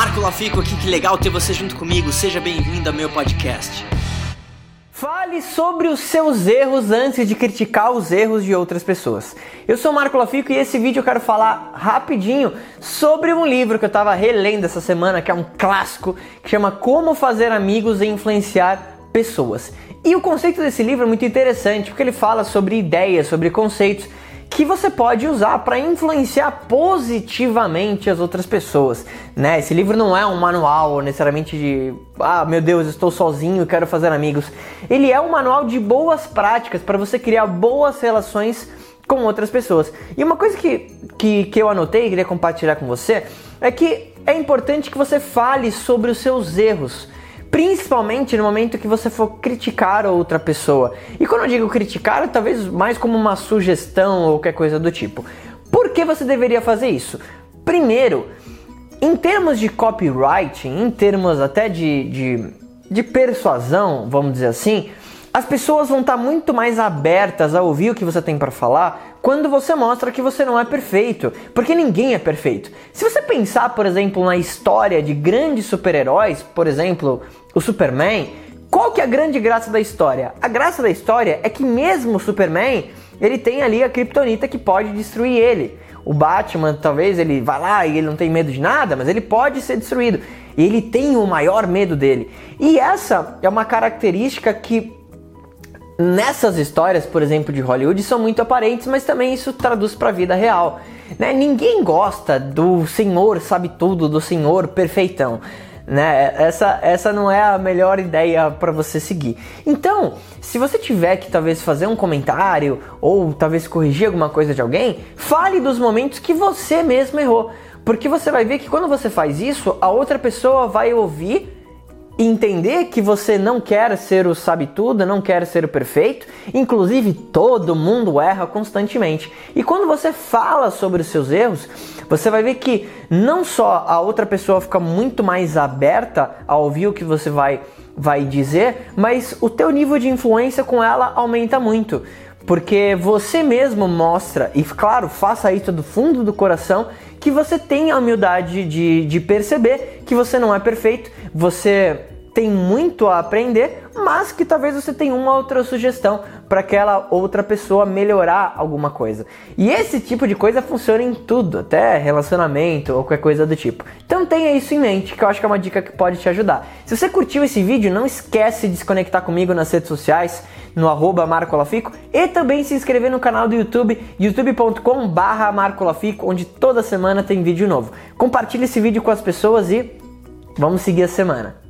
Marco Lafico aqui, que legal ter você junto comigo. Seja bem-vindo ao meu podcast. Fale sobre os seus erros antes de criticar os erros de outras pessoas. Eu sou Marco Lafico e esse vídeo eu quero falar rapidinho sobre um livro que eu estava relendo essa semana, que é um clássico, que chama Como Fazer Amigos e Influenciar Pessoas. E o conceito desse livro é muito interessante, porque ele fala sobre ideias, sobre conceitos que você pode usar para influenciar positivamente as outras pessoas, né? Esse livro não é um manual necessariamente de, ah, meu Deus, estou sozinho quero fazer amigos. Ele é um manual de boas práticas para você criar boas relações com outras pessoas. E uma coisa que, que, que eu anotei e queria compartilhar com você é que é importante que você fale sobre os seus erros principalmente no momento que você for criticar outra pessoa. E quando eu digo criticar, talvez mais como uma sugestão ou qualquer coisa do tipo. Por que você deveria fazer isso? Primeiro, em termos de copywriting, em termos até de, de, de persuasão, vamos dizer assim, as pessoas vão estar muito mais abertas a ouvir o que você tem para falar quando você mostra que você não é perfeito, porque ninguém é perfeito. Se você pensar, por exemplo, na história de grandes super-heróis, por exemplo, o Superman, qual que é a grande graça da história? A graça da história é que mesmo o Superman, ele tem ali a kryptonita que pode destruir ele. O Batman, talvez ele vá lá e ele não tem medo de nada, mas ele pode ser destruído. Ele tem o maior medo dele. E essa é uma característica que nessas histórias, por exemplo, de Hollywood, são muito aparentes, mas também isso traduz para a vida real. Né? Ninguém gosta do senhor sabe tudo, do senhor perfeitão. Né? Essa, essa não é a melhor ideia para você seguir. Então, se você tiver que talvez fazer um comentário ou talvez corrigir alguma coisa de alguém, fale dos momentos que você mesmo errou. Porque você vai ver que quando você faz isso, a outra pessoa vai ouvir entender que você não quer ser o sabe tudo, não quer ser o perfeito, inclusive todo mundo erra constantemente. E quando você fala sobre os seus erros, você vai ver que não só a outra pessoa fica muito mais aberta a ouvir o que você vai vai dizer, mas o teu nível de influência com ela aumenta muito. Porque você mesmo mostra, e claro, faça isso do fundo do coração, que você tem a humildade de, de perceber que você não é perfeito, você tem muito a aprender, mas que talvez você tenha uma outra sugestão para aquela outra pessoa melhorar alguma coisa. E esse tipo de coisa funciona em tudo, até relacionamento ou qualquer coisa do tipo. Então tenha isso em mente, que eu acho que é uma dica que pode te ajudar. Se você curtiu esse vídeo, não esquece de se conectar comigo nas redes sociais, no arroba marcolafico, e também se inscrever no canal do YouTube, youtube.com barra marcolafico, onde toda semana tem vídeo novo. Compartilhe esse vídeo com as pessoas e vamos seguir a semana.